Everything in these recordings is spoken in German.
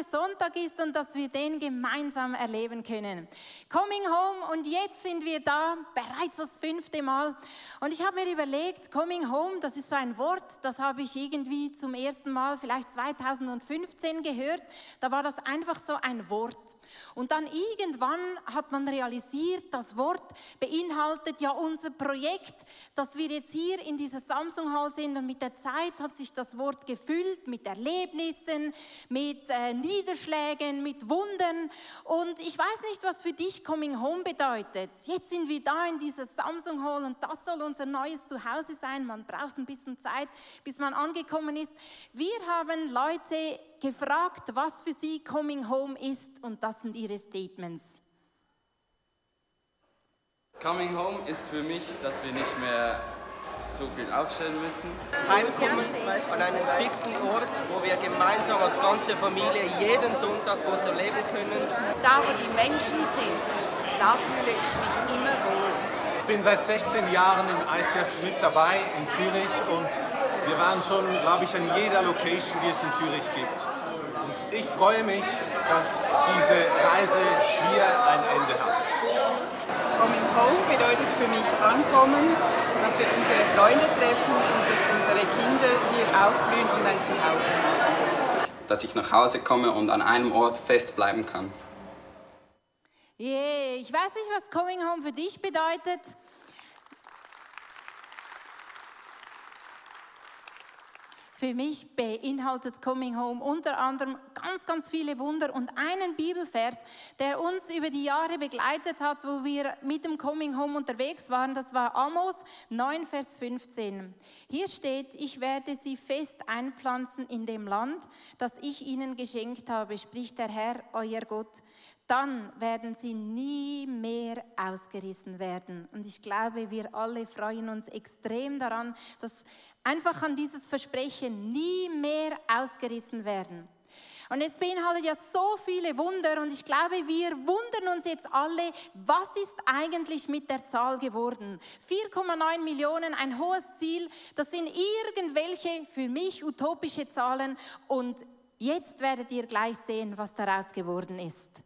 heute Sonntag ist und dass wir den gemeinsam erleben können. Coming Home und jetzt sind wir da, bereits das fünfte Mal. Und ich habe mir überlegt, Coming Home, das ist so ein Wort, das habe ich irgendwie zum ersten Mal vielleicht 2015 gehört. Da war das einfach so ein Wort. Und dann irgendwann hat man realisiert, das Wort beinhaltet ja unser Projekt, dass wir jetzt hier in dieser Samsung Hall sind und mit der Zeit hat sich das Wort gefüllt mit Erlebnissen, mit äh, Niederschlägen, mit Wundern und ich weiß nicht, was für dich Coming Home bedeutet. Jetzt sind wir da in dieser Samsung Hall und das soll unser neues Zuhause sein. Man braucht ein bisschen Zeit, bis man angekommen ist. Wir haben Leute gefragt, was für sie Coming Home ist und das sind ihre Statements. Coming Home ist für mich, dass wir nicht mehr so viel aufstellen müssen. Heimkommen an einen fixen Ort, wo wir gemeinsam als ganze Familie jeden Sonntag Gott erleben können. Da, wo die Menschen sind, da fühle ich mich immer wohl. Ich bin seit 16 Jahren im ICF mit dabei in Zürich und wir waren schon, glaube ich, an jeder Location, die es in Zürich gibt. Und ich freue mich, dass diese Reise hier ein Ende hat. Coming Home bedeutet für mich ankommen, dass wir unsere Freunde treffen und dass unsere Kinder hier aufblühen und ein Zuhause haben. Dass ich nach Hause komme und an einem Ort festbleiben kann. Yeah, ich weiß nicht, was Coming Home für dich bedeutet. Für mich beinhaltet Coming Home unter anderem ganz, ganz viele Wunder und einen Bibelvers, der uns über die Jahre begleitet hat, wo wir mit dem Coming Home unterwegs waren. Das war Amos 9, Vers 15. Hier steht, ich werde sie fest einpflanzen in dem Land, das ich ihnen geschenkt habe, spricht der Herr, euer Gott dann werden sie nie mehr ausgerissen werden. Und ich glaube, wir alle freuen uns extrem daran, dass einfach an dieses Versprechen nie mehr ausgerissen werden. Und es beinhaltet ja so viele Wunder und ich glaube, wir wundern uns jetzt alle, was ist eigentlich mit der Zahl geworden? 4,9 Millionen, ein hohes Ziel, das sind irgendwelche für mich utopische Zahlen und jetzt werdet ihr gleich sehen, was daraus geworden ist.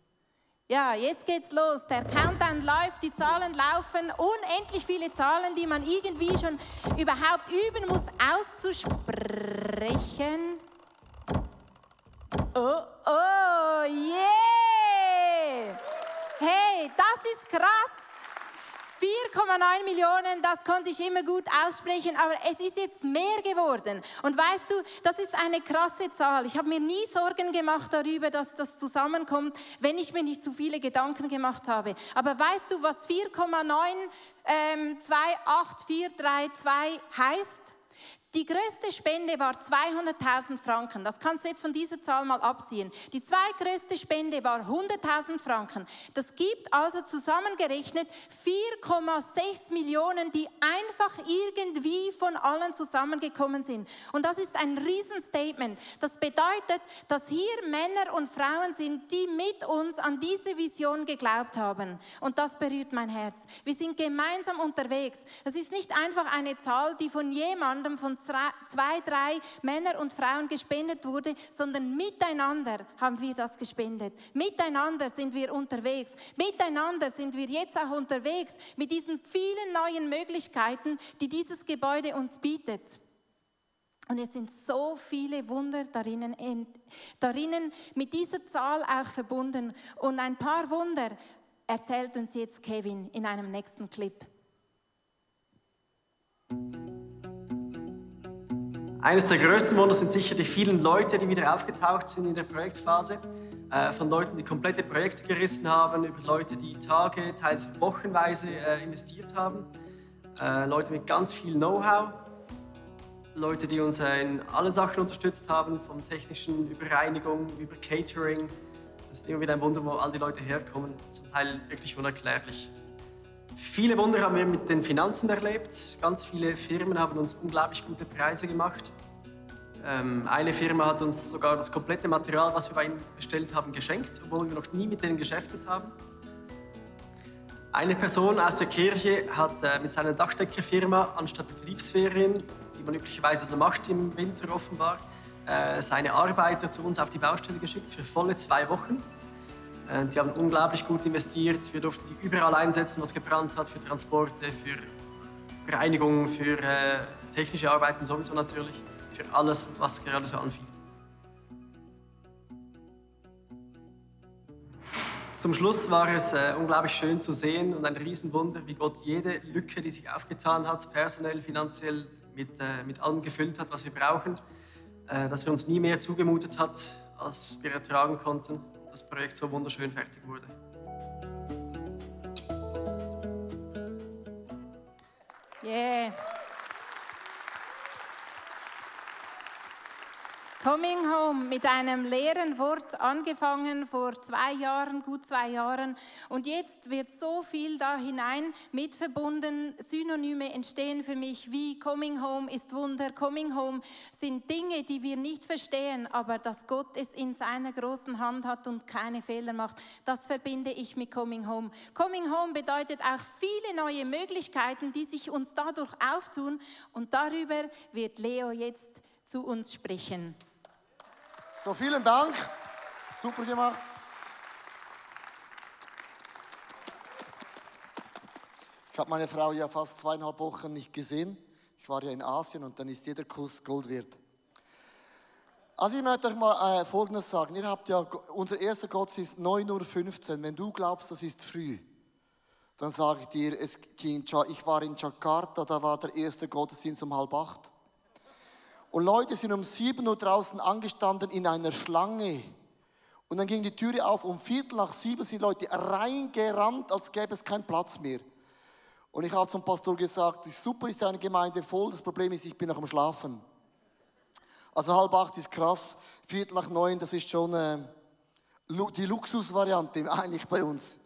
Ja, jetzt geht's los. Der Countdown läuft, die Zahlen laufen. Unendlich viele Zahlen, die man irgendwie schon überhaupt üben muss auszusprechen. Oh, oh, yeah! Hey, das ist krass. 4,9 Millionen, das konnte ich immer gut aussprechen, aber es ist jetzt mehr geworden. Und weißt du, das ist eine krasse Zahl. Ich habe mir nie Sorgen gemacht darüber, dass das zusammenkommt, wenn ich mir nicht zu viele Gedanken gemacht habe. Aber weißt du, was 4,9 ähm, 28432 heißt? Die größte Spende war 200.000 Franken. Das kannst du jetzt von dieser Zahl mal abziehen. Die zweitgrößte Spende war 100.000 Franken. Das gibt also zusammengerechnet 4,6 Millionen, die einfach irgendwie von allen zusammengekommen sind. Und das ist ein Riesenstatement. Das bedeutet, dass hier Männer und Frauen sind, die mit uns an diese Vision geglaubt haben. Und das berührt mein Herz. Wir sind gemeinsam unterwegs. Das ist nicht einfach eine Zahl, die von jemandem, von zwei, drei Männer und Frauen gespendet wurde, sondern miteinander haben wir das gespendet. Miteinander sind wir unterwegs. Miteinander sind wir jetzt auch unterwegs mit diesen vielen neuen Möglichkeiten, die dieses Gebäude uns bietet. Und es sind so viele Wunder darinnen, darinnen mit dieser Zahl auch verbunden. Und ein paar Wunder erzählt uns jetzt Kevin in einem nächsten Clip. Eines der größten Wunder sind sicher die vielen Leute, die wieder aufgetaucht sind in der Projektphase. Äh, von Leuten, die komplette Projekte gerissen haben, über Leute, die Tage, teils wochenweise äh, investiert haben. Äh, Leute mit ganz viel Know-how. Leute, die uns in allen Sachen unterstützt haben, vom technischen über Reinigung, über Catering. Das ist immer wieder ein Wunder, wo all die Leute herkommen, zum Teil wirklich unerklärlich. Viele Wunder haben wir mit den Finanzen erlebt. Ganz viele Firmen haben uns unglaublich gute Preise gemacht. Ähm, eine Firma hat uns sogar das komplette Material, was wir bei ihnen bestellt haben, geschenkt, obwohl wir noch nie mit denen geschäftet haben. Eine Person aus der Kirche hat äh, mit seiner Dachdeckerfirma anstatt Betriebsferien, die man üblicherweise so macht im Winter offenbar, äh, seine Arbeiter zu uns auf die Baustelle geschickt für volle zwei Wochen. Äh, die haben unglaublich gut investiert. Wir durften die überall einsetzen, was gebrannt hat, für Transporte, für Reinigung, für äh, technische Arbeiten sowieso natürlich, für alles, was gerade so anfiel. Zum Schluss war es äh, unglaublich schön zu sehen und ein Riesenwunder, wie Gott jede Lücke, die sich aufgetan hat, personell, finanziell, mit, äh, mit allem gefüllt hat, was wir brauchen, äh, dass er uns nie mehr zugemutet hat, als wir ertragen konnten, das Projekt so wunderschön fertig wurde. Yeah. Coming Home mit einem leeren Wort angefangen vor zwei Jahren, gut zwei Jahren. Und jetzt wird so viel da hinein mit verbunden. Synonyme entstehen für mich wie Coming Home ist Wunder. Coming Home sind Dinge, die wir nicht verstehen, aber dass Gott es in seiner großen Hand hat und keine Fehler macht. Das verbinde ich mit Coming Home. Coming Home bedeutet auch viele neue Möglichkeiten, die sich uns dadurch auftun. Und darüber wird Leo jetzt zu uns sprechen. So, vielen Dank. Super gemacht. Ich habe meine Frau ja fast zweieinhalb Wochen nicht gesehen. Ich war ja in Asien und dann ist jeder Kuss Gold wert. Also ich möchte euch mal äh, Folgendes sagen. Ihr habt ja, unser erster Gottesdienst 9.15 Uhr. Wenn du glaubst, das ist früh, dann sage ich dir, es, ich war in Jakarta, da war der erste Gottesdienst um halb acht. Und Leute sind um 7 Uhr draußen angestanden in einer Schlange. Und dann ging die Türe auf. Um Viertel nach sieben sind Leute reingerannt, als gäbe es keinen Platz mehr. Und ich habe zum Pastor gesagt, super ist eine Gemeinde voll, das Problem ist, ich bin noch am Schlafen. Also halb acht ist krass, Viertel nach neun, das ist schon äh, die Luxusvariante eigentlich bei uns.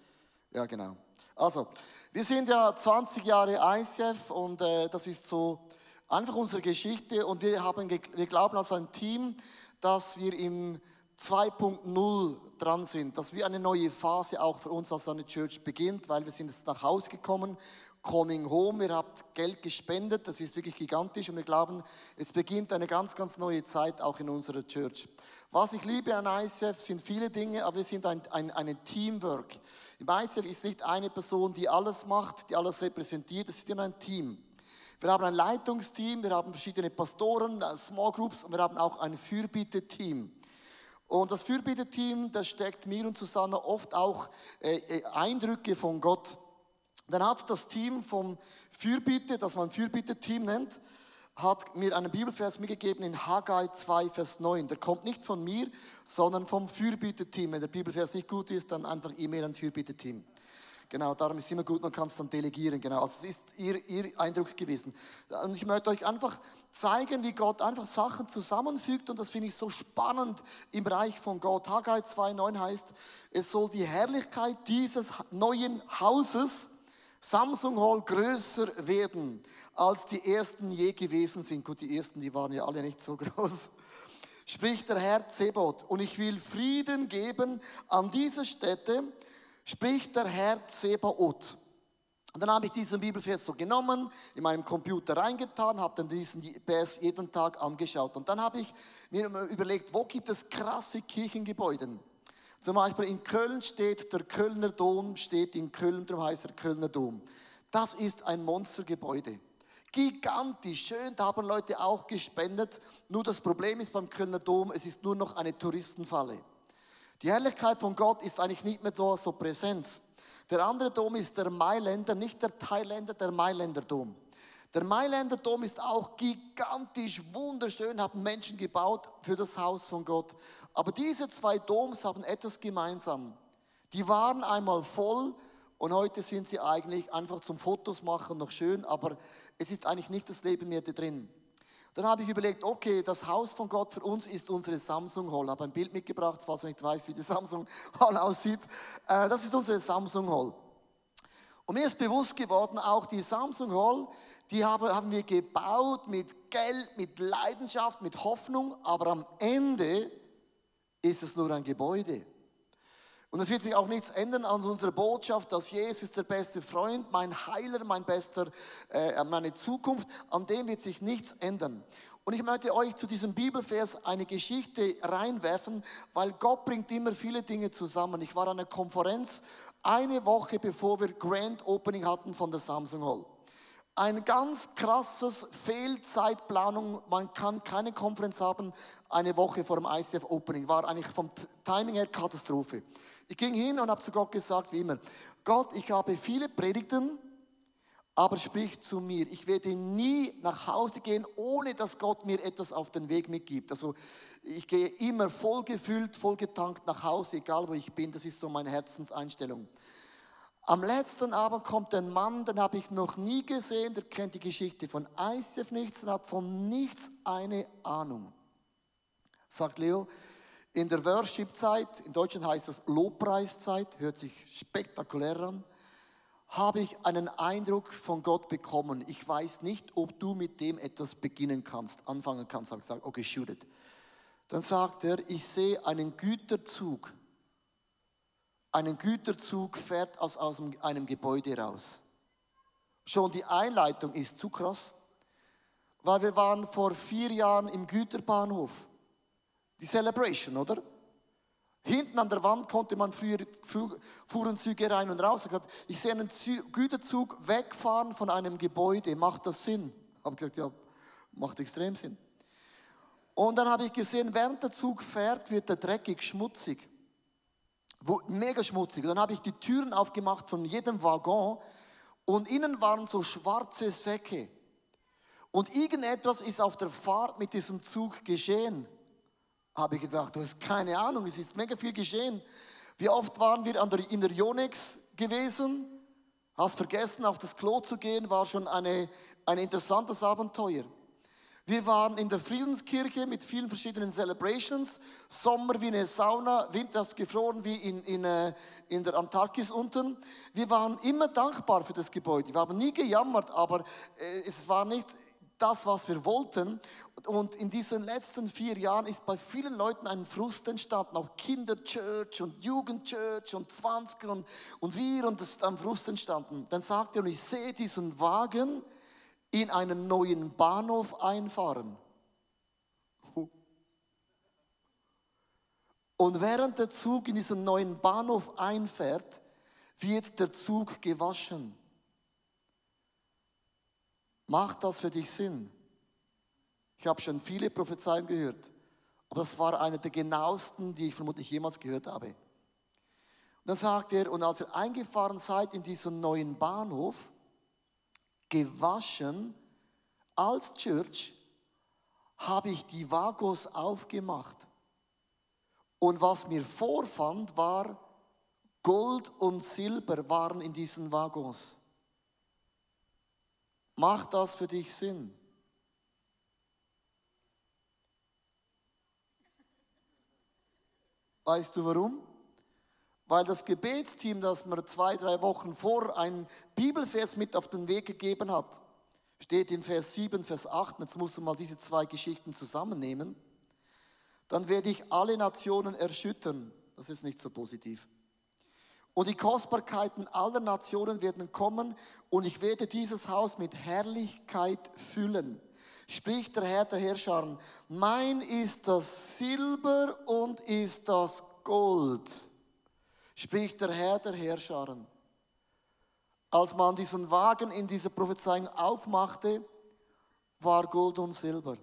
Ja, genau. Also, wir sind ja 20 Jahre ICF und äh, das ist so einfach unsere Geschichte und wir, haben, wir glauben als ein Team, dass wir im 2.0 dran sind, dass wir eine neue Phase auch für uns als eine Church beginnt, weil wir sind jetzt nach Hause gekommen, coming home, ihr habt Geld gespendet, das ist wirklich gigantisch und wir glauben, es beginnt eine ganz, ganz neue Zeit auch in unserer Church. Was ich liebe an ICF sind viele Dinge, aber wir sind ein, ein, ein Teamwork. Im ICF ist nicht eine Person, die alles macht, die alles repräsentiert, es ist immer ein Team. Wir haben ein Leitungsteam, wir haben verschiedene Pastoren, äh, Small Groups und wir haben auch ein Fürbitte-Team. Und das Fürbitte-Team, das steckt mir und Susanne oft auch äh, äh, Eindrücke von Gott. Dann hat das Team vom Fürbitte, das man Fürbitte-Team nennt, hat mir einen Bibelvers mitgegeben in Haggai 2, Vers 9. Der kommt nicht von mir, sondern vom Fürbitte-Team. Wenn der Bibelvers nicht gut ist, dann einfach E-Mail an Fürbitte-Team. Genau, darum ist es immer gut, man kann es dann delegieren. Genau, also es ist ihr, ihr Eindruck gewesen. Und ich möchte euch einfach zeigen, wie Gott einfach Sachen zusammenfügt und das finde ich so spannend im Bereich von Gott. Haggai 2,9 heißt, es soll die Herrlichkeit dieses neuen Hauses Samsung Hall größer werden, als die ersten je gewesen sind. Gut, die ersten, die waren ja alle nicht so groß. Spricht der Herr Zebot. Und ich will Frieden geben an diese Städte spricht der Herr Zebaoth. Und dann habe ich diesen Bibelvers so genommen, in meinem Computer reingetan, habe dann diesen Vers jeden Tag angeschaut. Und dann habe ich mir überlegt, wo gibt es krasse Kirchengebäude? Zum Beispiel in Köln steht der Kölner Dom, steht in Köln, darum heißt er Kölner Dom. Das ist ein Monstergebäude. Gigantisch, schön, da haben Leute auch gespendet. Nur das Problem ist beim Kölner Dom, es ist nur noch eine Touristenfalle. Die Herrlichkeit von Gott ist eigentlich nicht mehr so, so präsent. Der andere Dom ist der Mailänder, nicht der Thailänder, der Mailänder Dom. Der Mailänder Dom ist auch gigantisch, wunderschön, haben Menschen gebaut für das Haus von Gott. Aber diese zwei Doms haben etwas gemeinsam. Die waren einmal voll und heute sind sie eigentlich einfach zum Fotos machen noch schön, aber es ist eigentlich nicht das Leben mehr da drin. Dann habe ich überlegt, okay, das Haus von Gott für uns ist unsere Samsung Hall. Ich habe ein Bild mitgebracht, falls man nicht weiß, wie die Samsung Hall aussieht. Äh, das ist unsere Samsung Hall. Und mir ist bewusst geworden, auch die Samsung Hall, die haben wir gebaut mit Geld, mit Leidenschaft, mit Hoffnung, aber am Ende ist es nur ein Gebäude. Und es wird sich auch nichts ändern an unserer Botschaft, dass Jesus der beste Freund, mein Heiler, mein bester, äh, meine Zukunft. An dem wird sich nichts ändern. Und ich möchte euch zu diesem Bibelvers eine Geschichte reinwerfen, weil Gott bringt immer viele Dinge zusammen. Ich war an einer Konferenz eine Woche bevor wir Grand Opening hatten von der Samsung Hall. Ein ganz krasses Fehlzeitplanung. Man kann keine Konferenz haben eine Woche vor dem ICF Opening. War eigentlich vom Timing her Katastrophe. Ich ging hin und habe zu Gott gesagt, wie immer, Gott, ich habe viele Predigten, aber sprich zu mir. Ich werde nie nach Hause gehen, ohne dass Gott mir etwas auf den Weg mitgibt. Also ich gehe immer voll gefüllt, voll getankt nach Hause, egal wo ich bin. Das ist so meine Herzenseinstellung. Am letzten Abend kommt ein Mann, den habe ich noch nie gesehen, der kennt die Geschichte von ICF nichts und hat von nichts eine Ahnung. Sagt Leo, in der Worship-Zeit, in Deutschland heißt das Lobpreiszeit, hört sich spektakulär an, habe ich einen Eindruck von Gott bekommen. Ich weiß nicht, ob du mit dem etwas beginnen kannst, anfangen kannst. Habe ich gesagt, okay, shoot it. Dann sagt er, ich sehe einen Güterzug. Einen Güterzug fährt aus, aus einem Gebäude raus. Schon die Einleitung ist zu krass, weil wir waren vor vier Jahren im Güterbahnhof die Celebration, oder? Hinten an der Wand konnte man früher, fuhren Züge rein und raus. Ich gesagt, ich sehe einen Güterzug wegfahren von einem Gebäude. Macht das Sinn? Habe gesagt, ja, macht extrem Sinn. Und dann habe ich gesehen, während der Zug fährt, wird er dreckig, schmutzig. Wo, mega schmutzig. Und dann habe ich die Türen aufgemacht von jedem Waggon und innen waren so schwarze Säcke. Und irgendetwas ist auf der Fahrt mit diesem Zug geschehen habe ich gedacht, du hast keine Ahnung, es ist mega viel geschehen. Wie oft waren wir der, in der Yonex gewesen? Hast vergessen, auf das Klo zu gehen, war schon eine, ein interessantes Abenteuer. Wir waren in der Friedenskirche mit vielen verschiedenen Celebrations. Sommer wie eine Sauna, Winter ist gefroren wie in, in, äh, in der Antarktis unten. Wir waren immer dankbar für das Gebäude. Wir haben nie gejammert, aber äh, es war nicht das, was wir wollten. Und in diesen letzten vier Jahren ist bei vielen Leuten ein Frust entstanden, auch Kinderchurch und Jugendchurch und 20 und, und wir und es ist ein Frust entstanden. Dann sagt er, und ich sehe diesen Wagen in einen neuen Bahnhof einfahren. Und während der Zug in diesen neuen Bahnhof einfährt, wird der Zug gewaschen. Macht das für dich Sinn? Ich habe schon viele Prophezeiungen gehört, aber das war eine der genauesten, die ich vermutlich jemals gehört habe. Und dann sagt er, und als ihr eingefahren seid in diesen neuen Bahnhof, gewaschen als Church, habe ich die Vagos aufgemacht. Und was mir vorfand, war, Gold und Silber waren in diesen Waggons. Macht das für dich Sinn? Weißt du warum? Weil das Gebetsteam, das mir zwei, drei Wochen vor ein Bibelvers mit auf den Weg gegeben hat, steht in Vers 7, Vers 8, jetzt musst du mal diese zwei Geschichten zusammennehmen, dann werde ich alle Nationen erschüttern. Das ist nicht so positiv. Und die Kostbarkeiten aller Nationen werden kommen und ich werde dieses Haus mit Herrlichkeit füllen. Spricht der Herr der Herrscher, mein ist das Silber und ist das Gold. Spricht der Herr der Herrscher. Als man diesen Wagen in dieser Prophezeiung aufmachte, war Gold und Silber.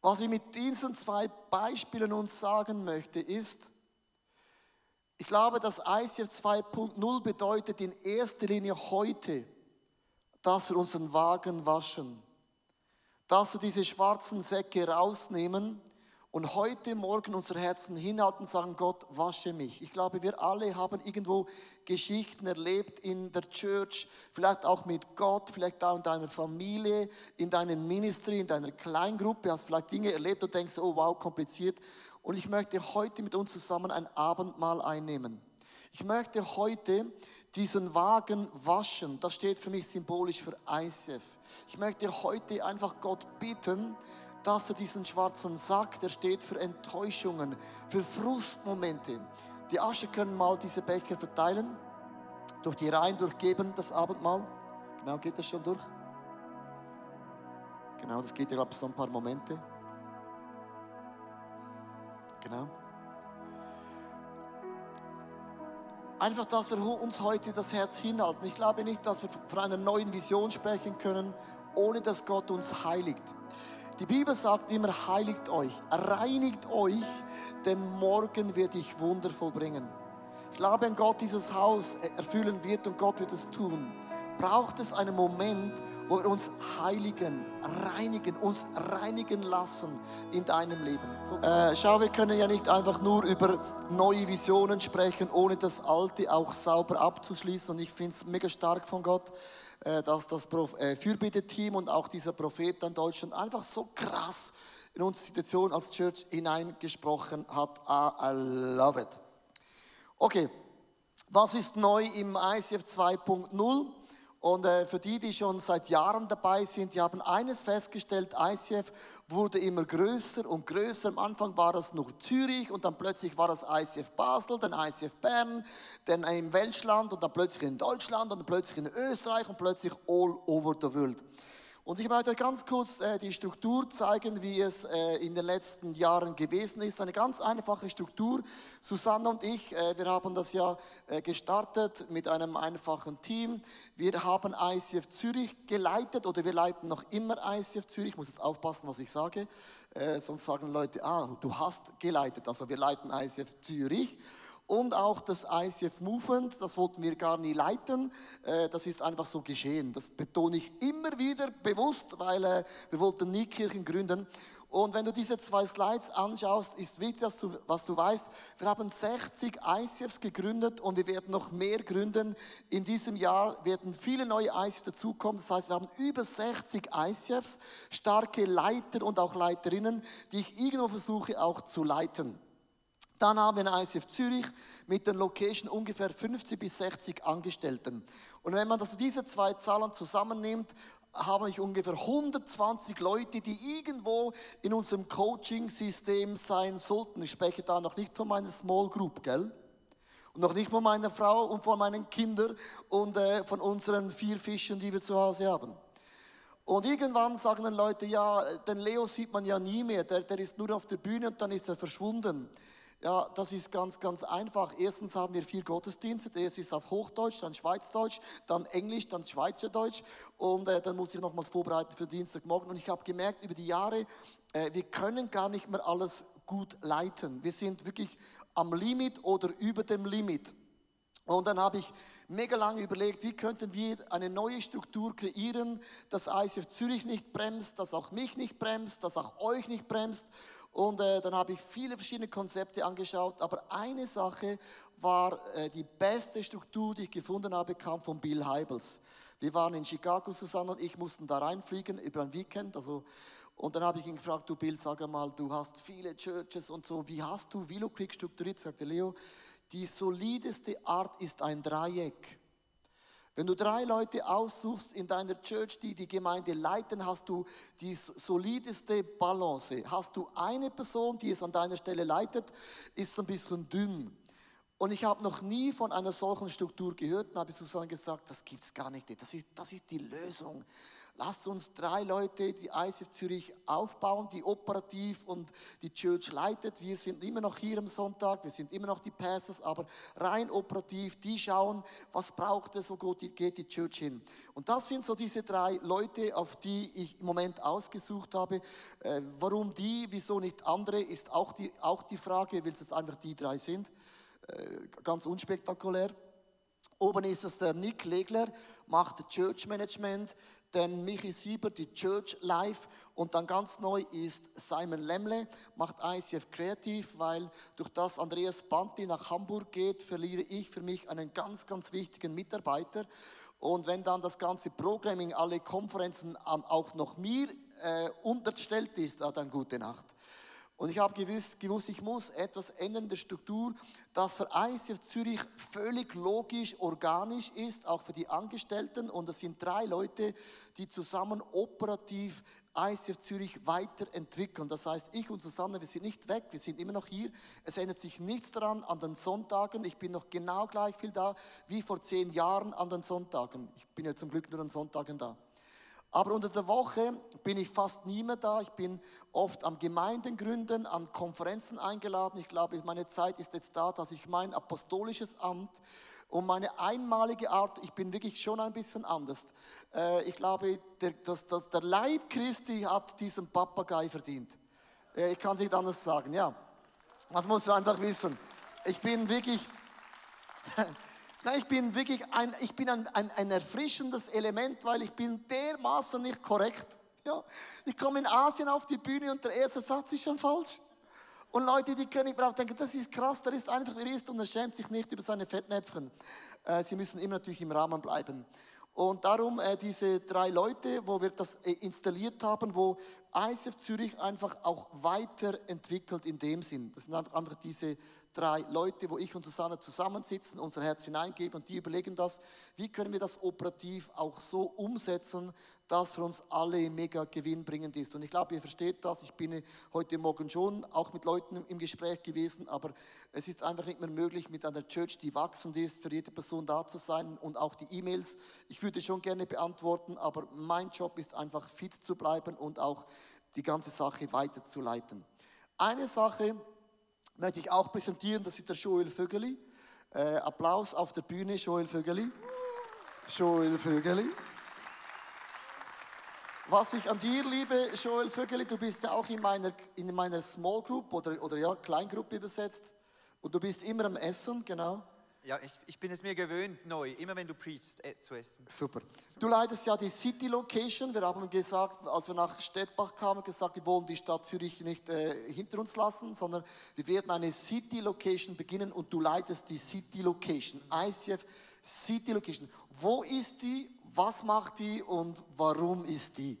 Was ich mit diesen zwei Beispielen uns sagen möchte, ist, ich glaube, dass ICF 2.0 bedeutet in erster Linie heute, dass wir unseren Wagen waschen, dass wir diese schwarzen Säcke rausnehmen und heute Morgen unser Herzen hinhalten und sagen, Gott, wasche mich. Ich glaube, wir alle haben irgendwo Geschichten erlebt in der Church, vielleicht auch mit Gott, vielleicht auch in deiner Familie, in deinem Ministry, in deiner Kleingruppe, hast vielleicht Dinge erlebt und denkst, oh wow, kompliziert. Und ich möchte heute mit uns zusammen ein Abendmahl einnehmen. Ich möchte heute diesen Wagen waschen. Das steht für mich symbolisch für ICF. Ich möchte heute einfach Gott bitten, dass er diesen schwarzen Sack, der steht für Enttäuschungen, für Frustmomente. Die Asche können mal diese Becher verteilen, durch die Reihen durchgeben, das Abendmahl. Genau, geht das schon durch? Genau, das geht ja, ich, so ein paar Momente. Genau. Einfach, dass wir uns heute das Herz hinhalten. Ich glaube nicht, dass wir von einer neuen Vision sprechen können, ohne dass Gott uns heiligt. Die Bibel sagt immer, heiligt euch, reinigt euch, denn morgen wird ich Wunder vollbringen. Ich glaube, wenn Gott dieses Haus erfüllen wird und Gott wird es tun, braucht es einen Moment, wo wir uns heiligen, reinigen, uns reinigen lassen in deinem Leben. Äh, schau, wir können ja nicht einfach nur über neue Visionen sprechen, ohne das Alte auch sauber abzuschließen. Und ich finde es mega stark von Gott, dass das äh, Fürbitte-Team und auch dieser Prophet in Deutschland einfach so krass in unsere Situation als Church hineingesprochen hat. I love it. Okay, was ist neu im ICF 2.0? Und äh, für die, die schon seit Jahren dabei sind, die haben eines festgestellt, ICF wurde immer größer und größer. Am Anfang war es nur Zürich und dann plötzlich war es ICF Basel, dann ICF Bern, dann im Welschland und dann plötzlich in Deutschland und dann plötzlich in Österreich und plötzlich all over the world. Und ich möchte euch ganz kurz äh, die Struktur zeigen, wie es äh, in den letzten Jahren gewesen ist. Eine ganz einfache Struktur. Susanne und ich, äh, wir haben das ja äh, gestartet mit einem einfachen Team. Wir haben ICF Zürich geleitet oder wir leiten noch immer ICF Zürich. Ich muss jetzt aufpassen, was ich sage. Äh, sonst sagen Leute, ah, du hast geleitet. Also wir leiten ICF Zürich und auch das ICF Movement, das wollten wir gar nie leiten, äh, das ist einfach so geschehen. Das betone ich immer wieder bewusst, weil äh, wir wollten nie Kirchen gründen. Und wenn du diese zwei Slides anschaust, ist wichtig, dass du, was du weißt, wir haben 60 ICFs gegründet und wir werden noch mehr gründen. In diesem Jahr werden viele neue ICFs dazukommen. Das heißt, wir haben über 60 ICFs, starke Leiter und auch Leiterinnen, die ich irgendwo versuche auch zu leiten. Dann haben wir ein ICF Zürich mit den Location ungefähr 50 bis 60 Angestellten. Und wenn man also diese zwei Zahlen zusammennimmt, habe ich ungefähr 120 Leute, die irgendwo in unserem Coaching-System sein sollten. Ich spreche da noch nicht von meiner Small Group, gell? Und noch nicht von meiner Frau und von meinen Kindern und äh, von unseren vier Fischen, die wir zu Hause haben. Und irgendwann sagen dann Leute, ja, den Leo sieht man ja nie mehr, der, der ist nur auf der Bühne und dann ist er verschwunden. Ja, das ist ganz, ganz einfach. Erstens haben wir vier Gottesdienste. Der erste ist auf Hochdeutsch, dann Schweizdeutsch, dann Englisch, dann Schweizerdeutsch. Und äh, dann muss ich nochmals vorbereiten für Dienstagmorgen. Und ich habe gemerkt über die Jahre, äh, wir können gar nicht mehr alles gut leiten. Wir sind wirklich am Limit oder über dem Limit. Und dann habe ich mega lange überlegt, wie könnten wir eine neue Struktur kreieren, dass ICF Zürich nicht bremst, dass auch mich nicht bremst, dass auch euch nicht bremst. Und äh, dann habe ich viele verschiedene Konzepte angeschaut, aber eine Sache war äh, die beste Struktur, die ich gefunden habe, kam von Bill Heibels. Wir waren in Chicago, Susanne und ich mussten da reinfliegen über ein Weekend. Also, und dann habe ich ihn gefragt, du Bill, sag mal, du hast viele Churches und so, wie hast du Willow Creek strukturiert? Sagte Leo, die solideste Art ist ein Dreieck. Wenn du drei Leute aussuchst in deiner Church, die die Gemeinde leiten, hast du die solideste Balance. Hast du eine Person, die es an deiner Stelle leitet, ist ein bisschen dünn. Und ich habe noch nie von einer solchen Struktur gehört und habe Susanne gesagt, das gibt es gar nicht. Das ist, das ist die Lösung. Lasst uns drei Leute, die ICF Zürich aufbauen, die operativ und die Church leitet. Wir sind immer noch hier am Sonntag, wir sind immer noch die Pastors, aber rein operativ, die schauen, was braucht es, wo geht die Church hin. Und das sind so diese drei Leute, auf die ich im Moment ausgesucht habe. Äh, warum die, wieso nicht andere, ist auch die, auch die Frage, weil es jetzt einfach die drei sind. Äh, ganz unspektakulär. Oben ist es der Nick Legler, macht Church Management, dann Michi Sieber, die Church Life und dann ganz neu ist Simon Lemle, macht ICF Creative, weil durch das Andreas Banti nach Hamburg geht, verliere ich für mich einen ganz, ganz wichtigen Mitarbeiter. Und wenn dann das ganze Programming, alle Konferenzen auch noch mir äh, unterstellt ist, dann gute Nacht. Und ich habe gewusst, gewusst, ich muss etwas ändern in der Struktur, das für ICF Zürich völlig logisch, organisch ist, auch für die Angestellten. Und es sind drei Leute, die zusammen operativ ICF Zürich weiterentwickeln. Das heißt, ich und Susanne, wir sind nicht weg, wir sind immer noch hier. Es ändert sich nichts daran an den Sonntagen. Ich bin noch genau gleich viel da wie vor zehn Jahren an den Sonntagen. Ich bin ja zum Glück nur an Sonntagen da. Aber unter der Woche bin ich fast nie mehr da. Ich bin oft am Gemeindengründen, an Konferenzen eingeladen. Ich glaube, meine Zeit ist jetzt da, dass ich mein apostolisches Amt und meine einmalige Art, ich bin wirklich schon ein bisschen anders. Äh, ich glaube, der, dass, dass der Leib Christi hat diesen Papagei verdient. Äh, ich kann es nicht anders sagen, ja. Das musst du einfach wissen. Ich bin wirklich... Nein, ich bin wirklich ein, ich bin ein, ein, ein erfrischendes Element, weil ich bin dermaßen nicht korrekt. Ja, ich komme in Asien auf die Bühne und der erste Satz ist schon falsch. Und Leute, die können nicht mehr denken, das ist krass, der ist einfach wie er ist und er schämt sich nicht über seine Fettnäpfchen. Äh, sie müssen immer natürlich im Rahmen bleiben. Und darum äh, diese drei Leute, wo wir das äh, installiert haben, wo ISF Zürich einfach auch weiterentwickelt in dem Sinn. Das sind einfach, einfach diese drei Leute, wo ich und Susanne zusammensitzen, unser Herz hineingeben und die überlegen das, wie können wir das operativ auch so umsetzen, dass für uns alle mega gewinnbringend ist. Und ich glaube, ihr versteht das. Ich bin heute Morgen schon auch mit Leuten im Gespräch gewesen, aber es ist einfach nicht mehr möglich, mit einer Church, die wachsend ist, für jede Person da zu sein und auch die E-Mails. Ich würde schon gerne beantworten, aber mein Job ist einfach fit zu bleiben und auch die ganze Sache weiterzuleiten. Eine Sache, möchte ich auch präsentieren. Das ist der Joel Vögeli. Äh, Applaus auf der Bühne, Joel Vögeli. Joel Vögeli. Was ich an dir liebe, Joel Vögeli, du bist ja auch in meiner, in meiner Small Group oder, oder ja, Kleingruppe übersetzt. Und du bist immer am Essen, genau. Ja, ich, ich bin es mir gewöhnt, neu, immer wenn du preachst, äh, zu essen. Super. Du leitest ja die City Location. Wir haben gesagt, als wir nach Stettbach kamen, gesagt, wir wollen die Stadt Zürich nicht äh, hinter uns lassen, sondern wir werden eine City Location beginnen und du leitest die City Location, ICF City Location. Wo ist die? Was macht die und warum ist die?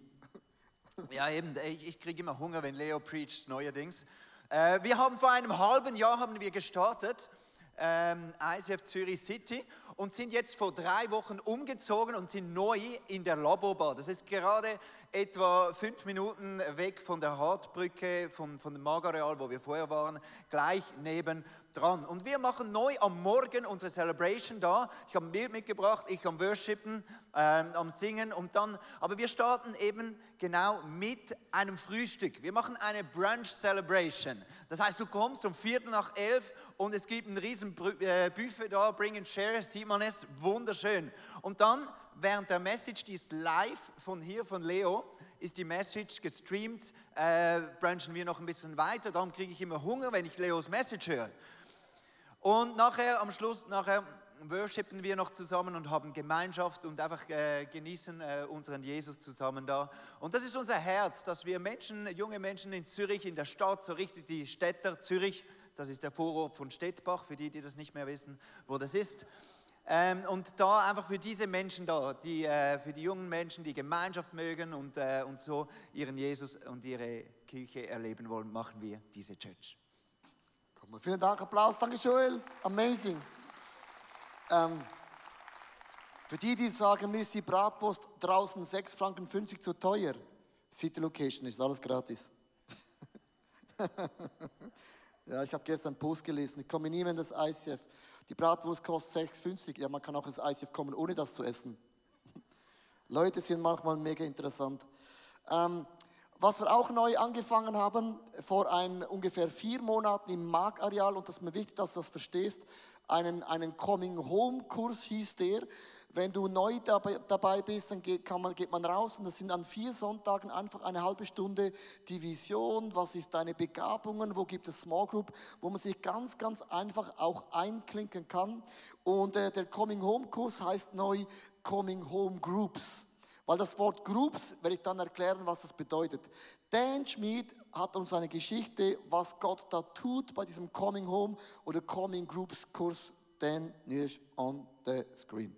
Ja, eben, ich, ich kriege immer Hunger, wenn Leo preacht, neuerdings. Äh, wir haben vor einem halben Jahr haben wir gestartet ähm, ICF Zürich City und sind jetzt vor drei Wochen umgezogen und sind neu in der Labobar. Das ist gerade etwa fünf Minuten weg von der Hartbrücke, von, von dem Magareal, wo wir vorher waren, gleich neben dran. Und wir machen neu am Morgen unsere Celebration da. Ich habe ein Bild mitgebracht, ich am Worshipen, ähm, am Singen und dann, aber wir starten eben genau mit einem Frühstück. Wir machen eine Brunch Celebration. Das heißt, du kommst um Viertel nach elf und es gibt ein riesen äh, Buffet da, Bring and Share, sieht man es, wunderschön. Und dann während der Message, die ist live von hier, von Leo, ist die Message gestreamt, äh, branchen wir noch ein bisschen weiter, darum kriege ich immer Hunger, wenn ich Leos Message höre. Und nachher, am Schluss, nachher worshipen wir noch zusammen und haben Gemeinschaft und einfach äh, genießen äh, unseren Jesus zusammen da. Und das ist unser Herz, dass wir Menschen, junge Menschen in Zürich, in der Stadt, so richtig die Städter Zürich, das ist der Vorort von Stettbach, für die, die das nicht mehr wissen, wo das ist. Ähm, und da einfach für diese Menschen da, die, äh, für die jungen Menschen, die Gemeinschaft mögen und, äh, und so ihren Jesus und ihre Kirche erleben wollen, machen wir diese Church. Vielen Dank, Applaus. Danke, Joel. Amazing. Ähm, für die, die sagen, mir ist die Bratwurst draußen 6 Franken 50 zu teuer, City Location ist alles gratis. ja, ich habe gestern einen Post gelesen. Ich komme nie mehr in das ICF. Die Bratwurst kostet 6,50. Ja, man kann auch ins ICF kommen, ohne das zu essen. Leute sind manchmal mega interessant. Ähm, was wir auch neu angefangen haben, vor ein, ungefähr vier Monaten im Markareal, und das ist mir wichtig, dass du das verstehst, einen, einen Coming-Home-Kurs hieß der. Wenn du neu dabei, dabei bist, dann geht, man, geht man raus und das sind an vier Sonntagen einfach eine halbe Stunde die Vision, was ist deine Begabungen, wo gibt es Small Group, wo man sich ganz, ganz einfach auch einklinken kann. Und äh, der Coming Home Kurs heißt neu Coming Home Groups. Weil das Wort Groups werde ich dann erklären, was das bedeutet. Dan Schmid hat uns eine Geschichte, was Gott da tut bei diesem Coming Home oder Coming Groups Kurs. Dan is on the screen.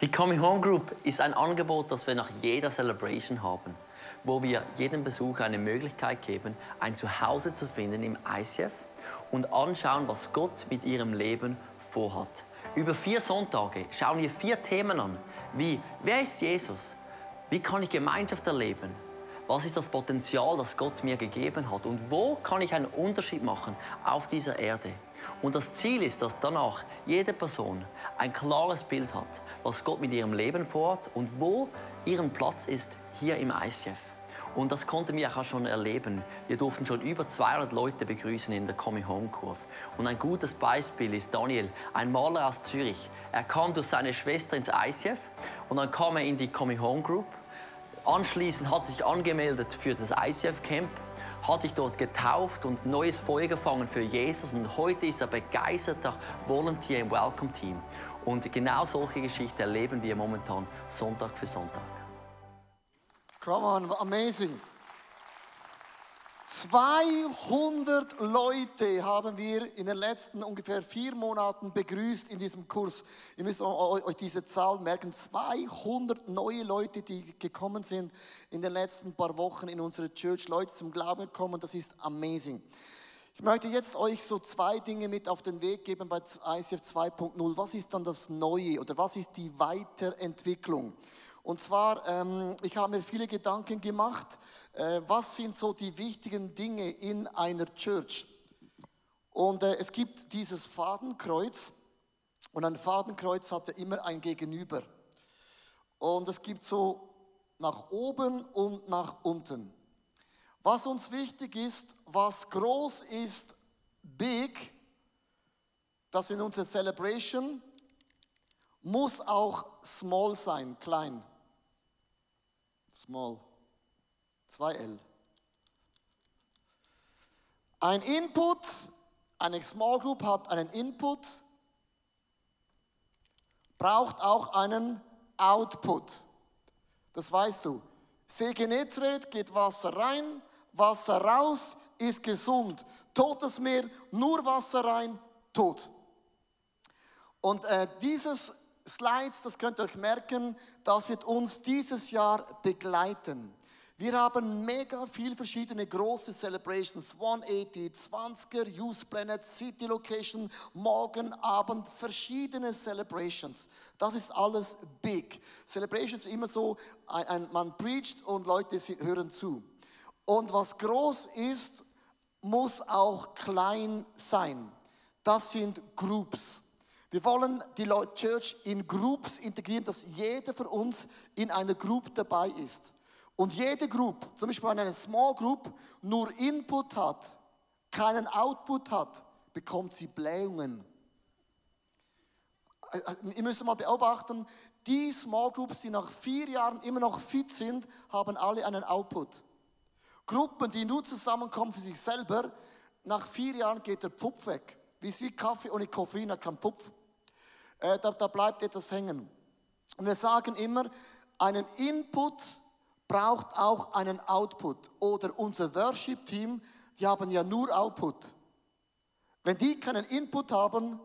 Die Coming Home Group ist ein Angebot, das wir nach jeder Celebration haben, wo wir jedem Besucher eine Möglichkeit geben, ein Zuhause zu finden im ICF und anschauen, was Gott mit ihrem Leben vorhat. Über vier Sonntage schauen wir vier Themen an, wie wer ist Jesus? Wie kann ich Gemeinschaft erleben? Was ist das Potenzial, das Gott mir gegeben hat? Und wo kann ich einen Unterschied machen auf dieser Erde? Und das Ziel ist, dass danach jede Person ein klares Bild hat, was Gott mit ihrem Leben vorhat und wo ihren Platz ist hier im ICF. Und das konnten wir auch schon erleben. Wir durften schon über 200 Leute begrüßen in der Coming Home Kurs. Und ein gutes Beispiel ist Daniel, ein Maler aus Zürich. Er kam durch seine Schwester ins ICF und dann kam er in die Coming Home Group. Anschließend hat sich angemeldet für das ICF Camp hat sich dort getauft und neues Feuer gefangen für Jesus und heute ist er begeisterter Volunteer im Welcome Team. Und genau solche Geschichten erleben wir momentan Sonntag für Sonntag. Come on, amazing. 200 Leute haben wir in den letzten ungefähr vier Monaten begrüßt in diesem Kurs. Ihr müsst euch diese Zahl merken. 200 neue Leute, die gekommen sind in den letzten paar Wochen in unsere Church. Leute zum Glauben gekommen, das ist amazing. Ich möchte jetzt euch so zwei Dinge mit auf den Weg geben bei ICF 2.0. Was ist dann das Neue oder was ist die Weiterentwicklung? Und zwar, ähm, ich habe mir viele Gedanken gemacht, äh, was sind so die wichtigen Dinge in einer Church. Und äh, es gibt dieses Fadenkreuz und ein Fadenkreuz hat ja immer ein Gegenüber. Und es gibt so nach oben und nach unten. Was uns wichtig ist, was groß ist, big, das in unserer Celebration, muss auch small sein, klein. Small. 2L. Ein Input, eine Small Group hat einen Input, braucht auch einen Output. Das weißt du. See Genezareth geht Wasser rein, Wasser raus, ist gesund. Totes Meer, nur Wasser rein, tot. Und äh, dieses Slides, das könnt ihr euch merken, das wird uns dieses Jahr begleiten. Wir haben mega viel verschiedene große Celebrations, 180, 20er, Youth Planet, City Location, morgen Abend, verschiedene Celebrations. Das ist alles big. Celebrations immer so, ein, ein, man preacht und Leute hören zu. Und was groß ist, muss auch klein sein. Das sind Groups. Wir wollen die Church in Groups integrieren, dass jeder von uns in einer Group dabei ist. Und jede Group, zum Beispiel eine Small Group nur Input hat, keinen Output hat, bekommt sie Blähungen. Äh, äh, ihr müsst mal beobachten, die Small Groups, die nach vier Jahren immer noch fit sind, haben alle einen Output. Gruppen, die nur zusammenkommen für sich selber, nach vier Jahren geht der Pupf weg. Wie es wie Kaffee ohne Koffein, kein Pupf äh, da, da bleibt etwas hängen. Und wir sagen immer, einen Input braucht auch einen Output. Oder unser Worship-Team, die haben ja nur Output. Wenn die keinen Input haben,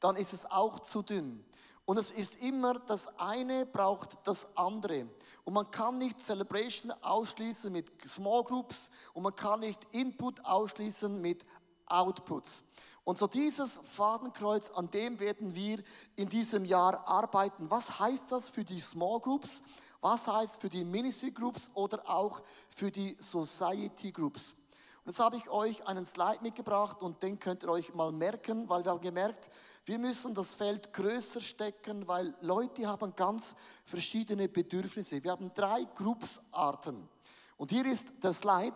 dann ist es auch zu dünn. Und es ist immer, das eine braucht das andere. Und man kann nicht Celebration ausschließen mit Small Groups und man kann nicht Input ausschließen mit Outputs. Und so dieses Fadenkreuz, an dem werden wir in diesem Jahr arbeiten. Was heißt das für die Small Groups? Was heißt für die Ministry Groups oder auch für die Society Groups? Und jetzt habe ich euch einen Slide mitgebracht und den könnt ihr euch mal merken, weil wir haben gemerkt, wir müssen das Feld größer stecken, weil Leute haben ganz verschiedene Bedürfnisse. Wir haben drei Groupsarten. Und hier ist der Slide.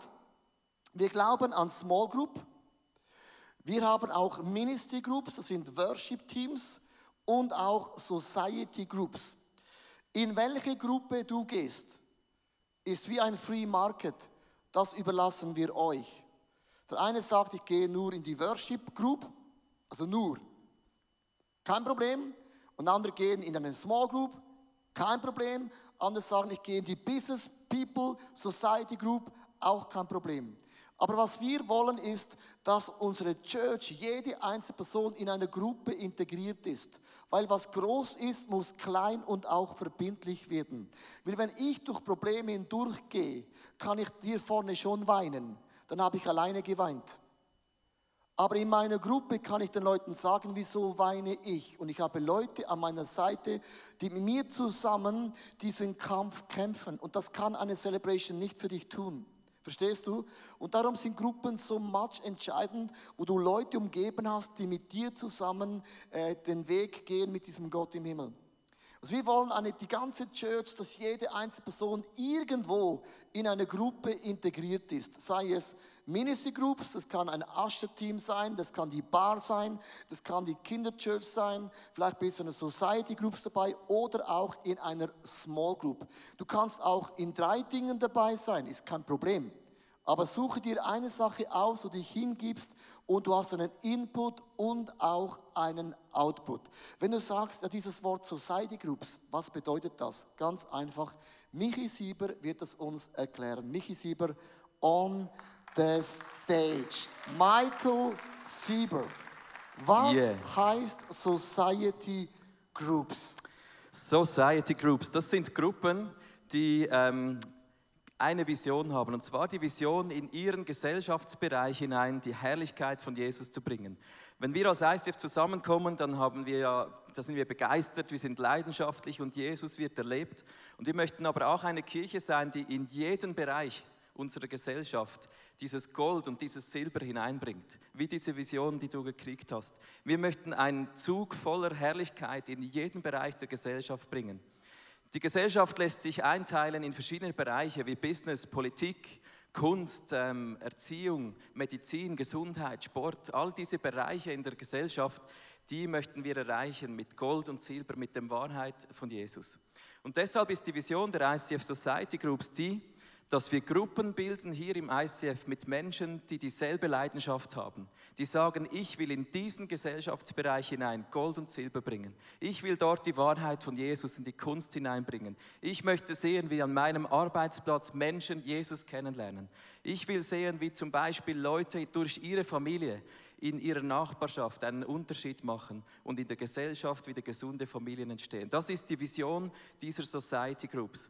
Wir glauben an Small Group, wir haben auch Ministry Groups, das sind Worship Teams und auch Society Groups. In welche Gruppe du gehst, ist wie ein Free Market. Das überlassen wir euch. Der eine sagt, ich gehe nur in die Worship Group, also nur. Kein Problem. Und andere gehen in eine Small Group, kein Problem. Andere sagen, ich gehe in die Business People Society Group, auch kein Problem. Aber was wir wollen ist, dass unsere Church, jede einzelne Person in einer Gruppe integriert ist. Weil was groß ist, muss klein und auch verbindlich werden. Weil wenn ich durch Probleme hindurchgehe, kann ich dir vorne schon weinen. Dann habe ich alleine geweint. Aber in meiner Gruppe kann ich den Leuten sagen, wieso weine ich. Und ich habe Leute an meiner Seite, die mit mir zusammen diesen Kampf kämpfen. Und das kann eine Celebration nicht für dich tun. Verstehst du? Und darum sind Gruppen so much entscheidend, wo du Leute umgeben hast, die mit dir zusammen äh, den Weg gehen mit diesem Gott im Himmel. Also wir wollen eine, die ganze Church, dass jede einzelne Person irgendwo in eine Gruppe integriert ist. Sei es Ministry Groups, das kann ein Usher-Team sein, das kann die Bar sein, das kann die Kinderchurch sein, vielleicht bist du in einer Society Groups dabei oder auch in einer Small Group. Du kannst auch in drei Dingen dabei sein, ist kein Problem. Aber suche dir eine Sache aus, wo du dich hingibst und du hast einen Input und auch einen Output. Wenn du sagst, ja, dieses Wort Society Groups, was bedeutet das? Ganz einfach. Michi Sieber wird es uns erklären. Michi Sieber on the stage. Michael Sieber. Was Yeah. heißt Society Groups? Society Groups, das sind Gruppen, die ähm, eine Vision haben, und zwar die Vision, in ihren Gesellschaftsbereich hinein die Herrlichkeit von Jesus zu bringen. Wenn wir als ICF zusammenkommen, dann haben wir ja, da sind wir begeistert, wir sind leidenschaftlich und Jesus wird erlebt. Und wir möchten aber auch eine Kirche sein, die in jeden Bereich unserer Gesellschaft dieses Gold und dieses Silber hineinbringt, wie diese Vision, die du gekriegt hast. Wir möchten einen Zug voller Herrlichkeit in jeden Bereich der Gesellschaft bringen. Die Gesellschaft lässt sich einteilen in verschiedene Bereiche wie Business, Politik, Kunst, ähm, Erziehung, Medizin, Gesundheit, Sport. All diese Bereiche in der Gesellschaft, die möchten wir erreichen mit Gold und Silber, mit der Wahrheit von Jesus. Und deshalb ist die Vision der ICF Society Groups die, dass wir Gruppen bilden hier im ICF mit Menschen, die dieselbe Leidenschaft haben, die sagen, ich will in diesen Gesellschaftsbereich hinein Gold und Silber bringen. Ich will dort die Wahrheit von Jesus in die Kunst hineinbringen. Ich möchte sehen, wie an meinem Arbeitsplatz Menschen Jesus kennenlernen. Ich will sehen, wie zum Beispiel Leute durch ihre Familie in ihrer Nachbarschaft einen Unterschied machen und in der Gesellschaft wieder gesunde Familien entstehen. Das ist die Vision dieser Society Groups.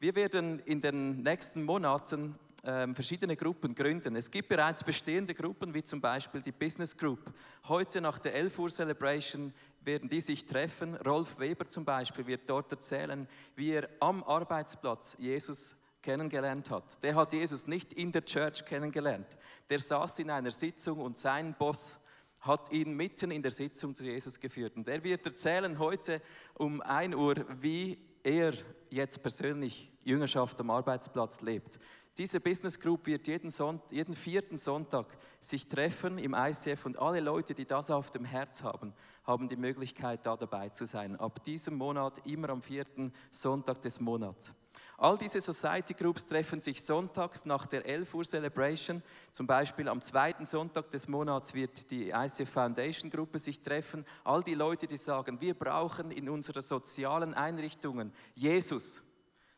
Wir werden in den nächsten Monaten ähm, verschiedene Gruppen gründen. Es gibt bereits bestehende Gruppen, wie zum Beispiel die Business Group. Heute nach der 11 Uhr Celebration werden die sich treffen. Rolf Weber zum Beispiel wird dort erzählen, wie er am Arbeitsplatz Jesus kennengelernt hat. Der hat Jesus nicht in der Church kennengelernt. Der saß in einer Sitzung und sein Boss hat ihn mitten in der Sitzung zu Jesus geführt. Und er wird erzählen heute um 1 Uhr, wie er jetzt persönlich Jüngerschaft am Arbeitsplatz lebt. Diese Business Group wird jeden, Sonnt jeden vierten Sonntag sich treffen im ICF und alle Leute, die das auf dem Herz haben, haben die Möglichkeit, da dabei zu sein. Ab diesem Monat immer am vierten Sonntag des Monats. All diese Society Groups treffen sich sonntags nach der 11 Uhr Celebration. Zum Beispiel am zweiten Sonntag des Monats wird die ICF Foundation Gruppe sich treffen. All die Leute, die sagen, wir brauchen in unseren sozialen Einrichtungen Jesus.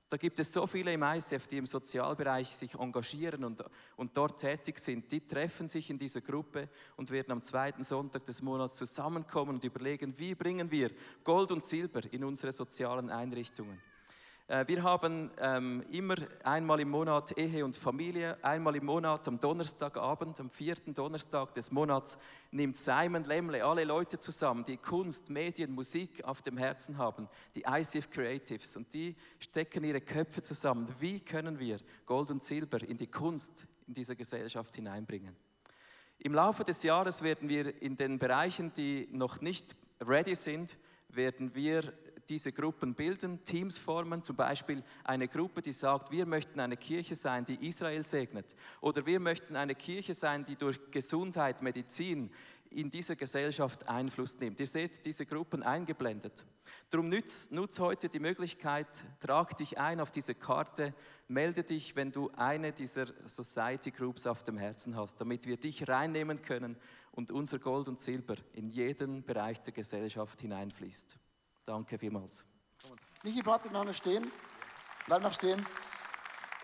Da gibt es so viele im ICF, die im Sozialbereich sich engagieren und, und dort tätig sind. Die treffen sich in dieser Gruppe und werden am zweiten Sonntag des Monats zusammenkommen und überlegen, wie bringen wir Gold und Silber in unsere sozialen Einrichtungen. Äh, Wir haben ähm, immer einmal im Monat Ehe und Familie, einmal im Monat am Donnerstagabend, am vierten Donnerstag des Monats, nimmt Simon Lemle alle Leute zusammen, die Kunst, Medien, Musik auf dem Herzen haben, die ICF Creatives, und die stecken ihre Köpfe zusammen. Wie können wir Gold und Silber in die Kunst in dieser Gesellschaft hineinbringen? Im Laufe des Jahres werden wir in den Bereichen, die noch nicht ready sind, werden wir diese Gruppen bilden, Teams formen, zum Beispiel eine Gruppe, die sagt, wir möchten eine Kirche sein, die Israel segnet. Oder wir möchten eine Kirche sein, die durch Gesundheit, Medizin in dieser Gesellschaft Einfluss nimmt. Ihr seht diese Gruppen eingeblendet. Darum nutz, nutz heute die Möglichkeit, trag dich ein auf diese Karte, melde dich, wenn du eine dieser Society Groups auf dem Herzen hast, damit wir dich reinnehmen können und unser Gold und Silber in jeden Bereich der Gesellschaft hineinfließt. Danke vielmals. Michi, bleib noch stehen. Bleib noch stehen.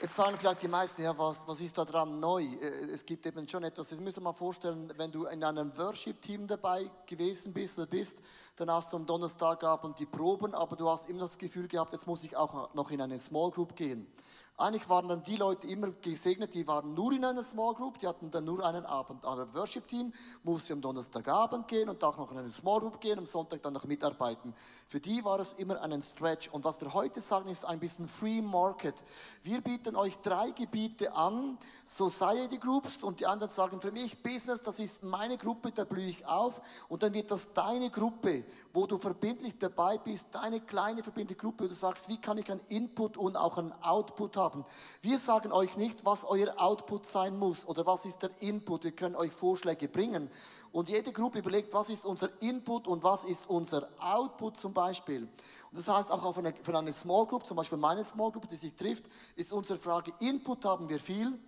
Jetzt sagen vielleicht die meisten, ja, was, was ist da dran neu? Äh, Es gibt eben schon etwas. Jetzt müssen wir mal vorstellen, wenn du in einem Worship-Team dabei gewesen bist oder bist, dann hast du am Donnerstagabend die Proben, aber du hast immer das Gefühl gehabt, jetzt muss ich auch noch in eine Small Group gehen. Eigentlich waren dann die Leute immer gesegnet, die waren nur in einer Small Group, die hatten dann nur einen Abend. Aber das Worship-Team musste am Donnerstagabend gehen und auch noch in eine Small Group gehen, am Sonntag dann noch mitarbeiten. Für die war es immer ein Stretch. Und was wir heute sagen, ist ein bisschen Free Market. Wir bieten euch drei Gebiete an, Society Groups und die anderen sagen, für mich Business, das ist meine Gruppe, da blühe ich auf. Und dann wird das deine Gruppe, wo du verbindlich dabei bist, deine kleine verbindliche Gruppe, wo du sagst, wie kann ich einen Input und auch einen Output haben. Wir sagen euch nicht, was euer Output sein muss oder was ist der Input. Wir können euch Vorschläge bringen. Und jede Gruppe überlegt, was ist unser Input und was ist unser Output zum Beispiel. Und das heißt auch auf eine, für eine Small Group, zum Beispiel meine Small Group, die sich trifft, ist unsere Frage, Input haben wir viel.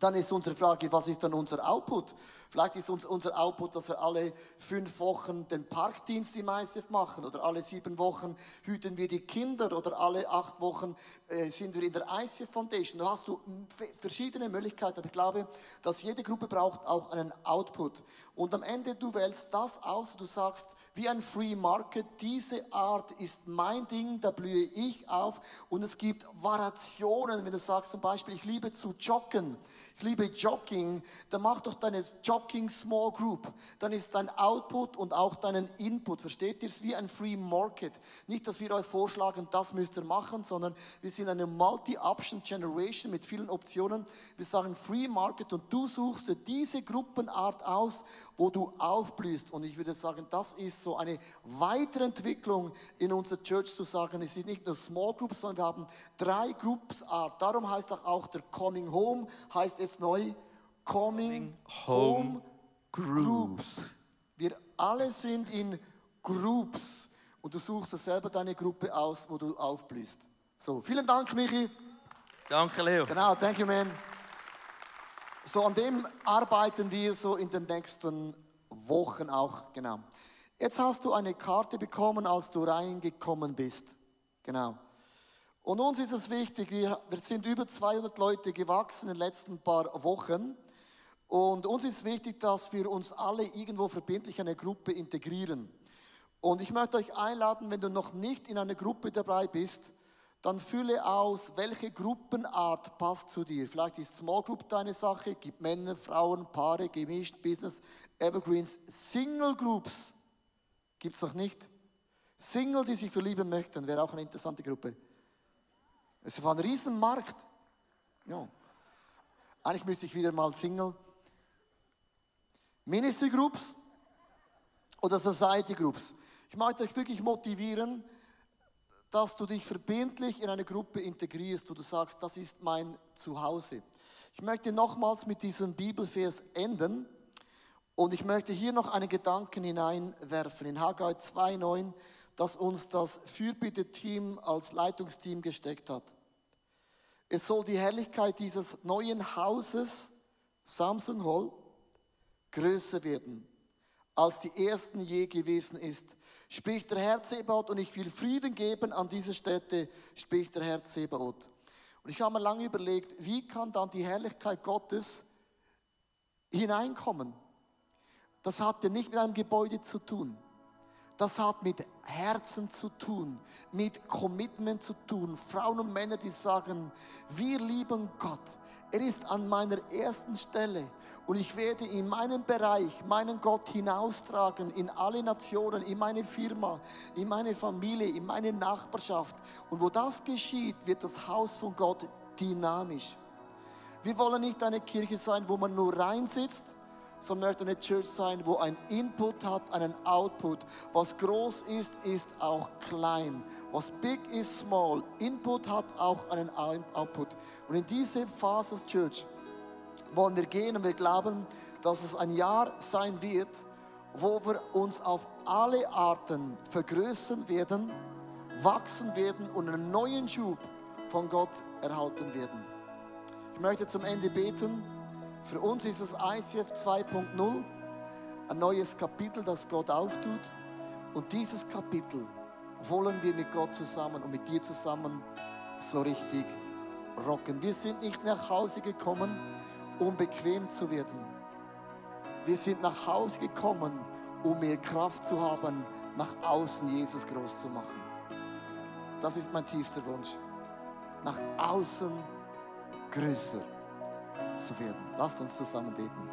Dann ist unsere Frage, was ist dann unser Output? Vielleicht ist uns, unser Output, dass wir alle fünf Wochen den Parkdienst im ISF machen oder alle sieben Wochen hüten wir die Kinder oder alle acht Wochen äh, sind wir in der ICF Foundation. Da hast du f- verschiedene Möglichkeiten, aber ich glaube, dass jede Gruppe braucht auch einen Output. Und am Ende du wählst das aus, du sagst, wie ein Free Market, diese Art ist mein Ding, da blühe ich auf und es gibt Variationen, wenn du sagst zum Beispiel, ich liebe zu joggen, ich liebe Jogging, dann mach doch deine Jogging Small Group. Dann ist dein Output und auch deinen Input, versteht ihr? Es wie ein Free Market. Nicht, dass wir euch vorschlagen, das müsst ihr machen, sondern wir sind eine Multi-Option Generation mit vielen Optionen. Wir sagen Free Market und du suchst dir diese Gruppenart aus, wo du aufblühst. Und ich würde sagen, das ist so eine Weiterentwicklung in unserer Church zu sagen, es sind nicht nur Small Groups, sondern wir haben drei Groupsart. Darum heißt auch der Coming Home, heißt jetzt neu Coming Home Groups. Wir alle sind in Groups und du suchst dir selber deine Gruppe aus, wo du aufblühst. So, vielen Dank, Michi. Danke, Leo. Genau, thank you, man. So, an dem arbeiten wir so in den nächsten Wochen auch, genau. Jetzt hast du eine Karte bekommen, als du reingekommen bist. Genau. Und uns ist es wichtig, wir, wir sind über 200 Leute gewachsen in den letzten paar Wochen. Und uns ist wichtig, dass wir uns alle irgendwo verbindlich in eine Gruppe integrieren. Und ich möchte euch einladen, wenn du noch nicht in einer Gruppe dabei bist, dann fülle aus, welche Gruppenart passt zu dir. Vielleicht ist Small Group deine Sache, gibt Männer, Frauen, Paare, gemischt, Business, Evergreens, Single Groups gibt es noch nicht. Single, die sich verlieben möchten, wäre auch eine interessante Gruppe. Es war ein Riesenmarkt. Ja. Eigentlich müsste ich wieder mal Single. Ministry Groups oder Society Groups. Ich möchte euch wirklich motivieren, dass du dich verbindlich in eine Gruppe integrierst, wo du sagst, das ist mein Zuhause. Ich möchte nochmals mit diesem Bibelvers enden und ich möchte hier noch einen Gedanken hineinwerfen in Haggai 2,9, das uns das Fürbitte-Team als Leitungsteam gesteckt hat. Es soll die Herrlichkeit dieses neuen Hauses, Samsung Hall, größer werden, als die ersten je gewesen ist. Spricht der Herr Zebaoth und ich will Frieden geben an diese Städte, spricht der Herr Zebaoth. Und ich habe mir lange überlegt, wie kann dann die Herrlichkeit Gottes hineinkommen? Das hat ja nicht mit einem Gebäude zu tun. Das hat mit Herzen zu tun, mit Commitment zu tun. Frauen und Männer, die sagen, wir lieben Gott. Er ist an meiner ersten Stelle und ich werde in meinem Bereich meinen Gott hinaustragen in alle Nationen, in meine Firma, in meine Familie, in meine Nachbarschaft. Und wo das geschieht, wird das Haus von Gott dynamisch. Wir wollen nicht eine Kirche sein, wo man nur reinsitzt, sondern möchte eine Church sein, wo ein Input hat, einen Output. Was groß ist, ist auch klein. Was big ist small. Input hat auch einen Output. Und in diese Phase als Church wollen wir gehen und wir glauben, dass es ein Jahr sein wird, wo wir uns auf alle Arten vergrößern werden, wachsen werden und einen neuen Schub von Gott erhalten werden. Ich möchte zum Ende beten. Für uns ist es ICF 2.0, ein neues Kapitel, das Gott auftut. Und dieses Kapitel wollen wir mit Gott zusammen und mit dir zusammen so richtig rocken. Wir sind nicht nach Hause gekommen, um bequem zu werden. Wir sind nach Hause gekommen, um mehr Kraft zu haben, nach außen Jesus groß zu machen. Das ist mein tiefster Wunsch. Nach außen größer zu werden. Lasst uns zusammen beten.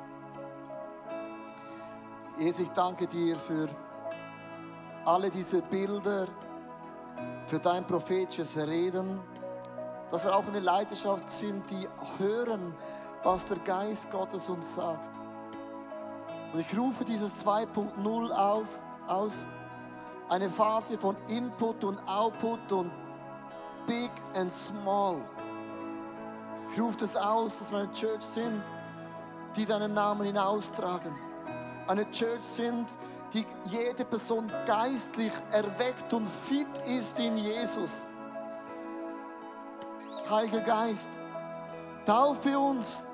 Jesus, ich danke dir für alle diese Bilder, für dein prophetisches Reden, dass wir auch eine Leidenschaft sind, die hören, was der Geist Gottes uns sagt. Und ich rufe dieses 2.0 auf, aus, eine Phase von Input und Output und Big and Small. Ich rufe das aus, dass wir eine Church sind, die deinen Namen hinaustragen. Eine Church sind, die jede Person geistlich erweckt und fit ist in Jesus. Heiliger Geist, taufe uns,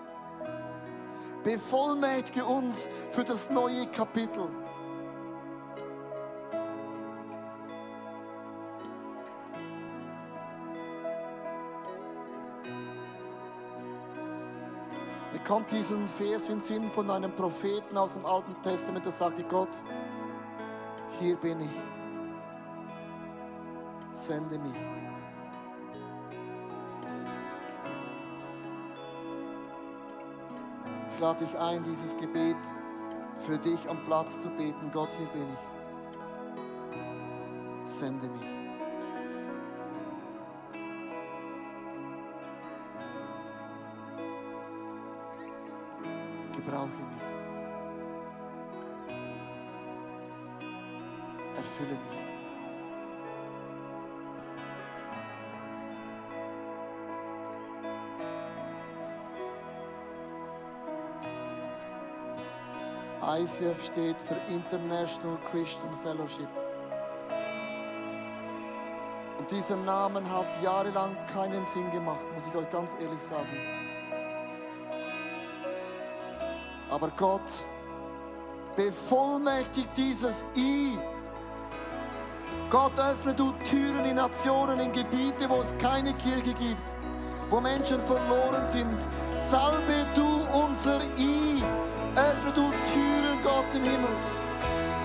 bevollmächtige uns für das neue Kapitel. Kommt diesen Vers in Sinn von einem Propheten aus dem Alten Testament, der sagte, Gott, hier bin ich, sende mich. Ich lade dich ein, dieses Gebet für dich am Platz zu beten. Gott, hier bin ich. Sende mich. Gebrauche mich. Erfülle mich. ICF steht für International Christian Fellowship. Und dieser Name hat jahrelang keinen Sinn gemacht, muss ich euch ganz ehrlich sagen. Aber Gott bevollmächtigt dieses I. Gott öffne du Türen in Nationen, in Gebiete, wo es keine Kirche gibt, wo Menschen verloren sind. Salbe du unser I. Öffne du Türen, Gott im Himmel.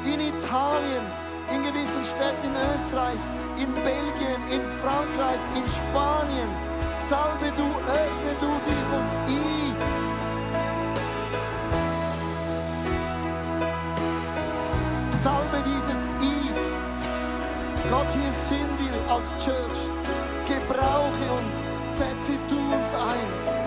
In Italien, in gewissen Städten in Österreich, in Belgien, in Frankreich, in Spanien. Salbe du, öffne du als Church. Gebrauche uns, setze du uns ein.